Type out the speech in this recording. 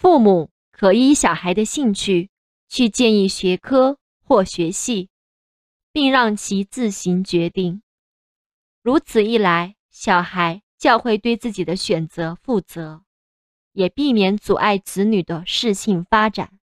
父母可依小孩的兴趣去建议学科或学系并让其自行决定。如此一来小孩教会对自己的选择负责也避免阻碍子女的事性发展。